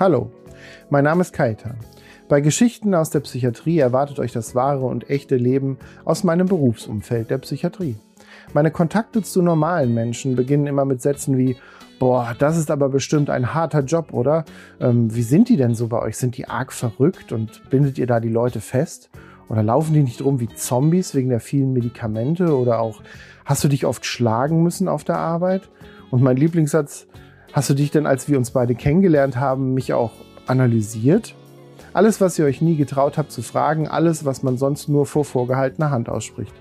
Hallo, mein Name ist Kaita. Bei Geschichten aus der Psychiatrie erwartet euch das wahre und echte Leben aus meinem Berufsumfeld der Psychiatrie. Meine Kontakte zu normalen Menschen beginnen immer mit Sätzen wie Boah, das ist aber bestimmt ein harter Job, oder? Ähm, wie sind die denn so bei euch? Sind die arg verrückt und bindet ihr da die Leute fest? Oder laufen die nicht rum wie Zombies wegen der vielen Medikamente? Oder auch, hast du dich oft schlagen müssen auf der Arbeit? Und mein Lieblingssatz, hast du dich denn, als wir uns beide kennengelernt haben, mich auch analysiert? Alles, was ihr euch nie getraut habt zu fragen, alles, was man sonst nur vor vorgehaltener Hand ausspricht.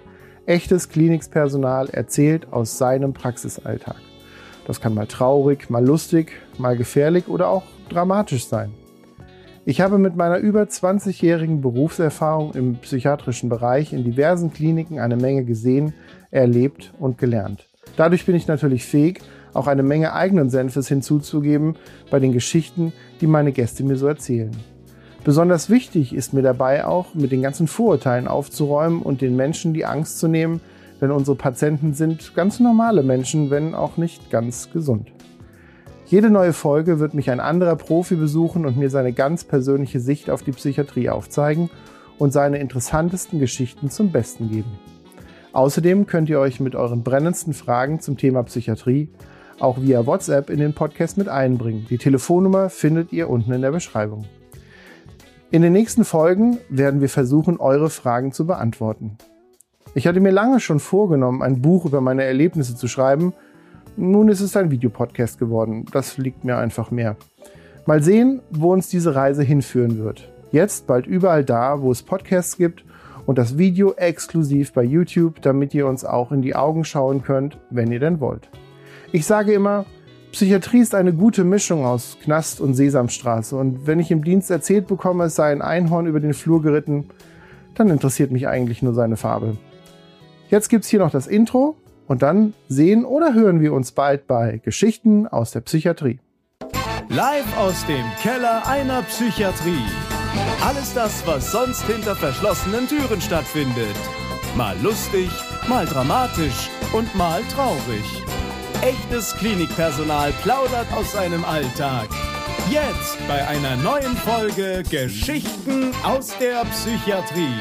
Echtes Klinikpersonal erzählt aus seinem Praxisalltag. Das kann mal traurig, mal lustig, mal gefährlich oder auch dramatisch sein. Ich habe mit meiner über 20-jährigen Berufserfahrung im psychiatrischen Bereich in diversen Kliniken eine Menge gesehen, erlebt und gelernt. Dadurch bin ich natürlich fähig, auch eine Menge eigenen Senfes hinzuzugeben bei den Geschichten, die meine Gäste mir so erzählen. Besonders wichtig ist mir dabei auch, mit den ganzen Vorurteilen aufzuräumen und den Menschen die Angst zu nehmen, denn unsere Patienten sind ganz normale Menschen, wenn auch nicht ganz gesund. Jede neue Folge wird mich ein anderer Profi besuchen und mir seine ganz persönliche Sicht auf die Psychiatrie aufzeigen und seine interessantesten Geschichten zum Besten geben. Außerdem könnt ihr euch mit euren brennendsten Fragen zum Thema Psychiatrie auch via WhatsApp in den Podcast mit einbringen. Die Telefonnummer findet ihr unten in der Beschreibung. In den nächsten Folgen werden wir versuchen, eure Fragen zu beantworten. Ich hatte mir lange schon vorgenommen, ein Buch über meine Erlebnisse zu schreiben. Nun ist es ein Videopodcast geworden. Das liegt mir einfach mehr. Mal sehen, wo uns diese Reise hinführen wird. Jetzt bald überall da, wo es Podcasts gibt und das Video exklusiv bei YouTube, damit ihr uns auch in die Augen schauen könnt, wenn ihr denn wollt. Ich sage immer, Psychiatrie ist eine gute Mischung aus Knast und Sesamstraße und wenn ich im Dienst erzählt bekomme, es sei ein Einhorn über den Flur geritten, dann interessiert mich eigentlich nur seine Farbe. Jetzt gibt's hier noch das Intro und dann sehen oder hören wir uns bald bei Geschichten aus der Psychiatrie. Live aus dem Keller einer Psychiatrie. Alles das, was sonst hinter verschlossenen Türen stattfindet. Mal lustig, mal dramatisch und mal traurig. Echtes Klinikpersonal plaudert aus seinem Alltag. Jetzt bei einer neuen Folge Geschichten aus der Psychiatrie.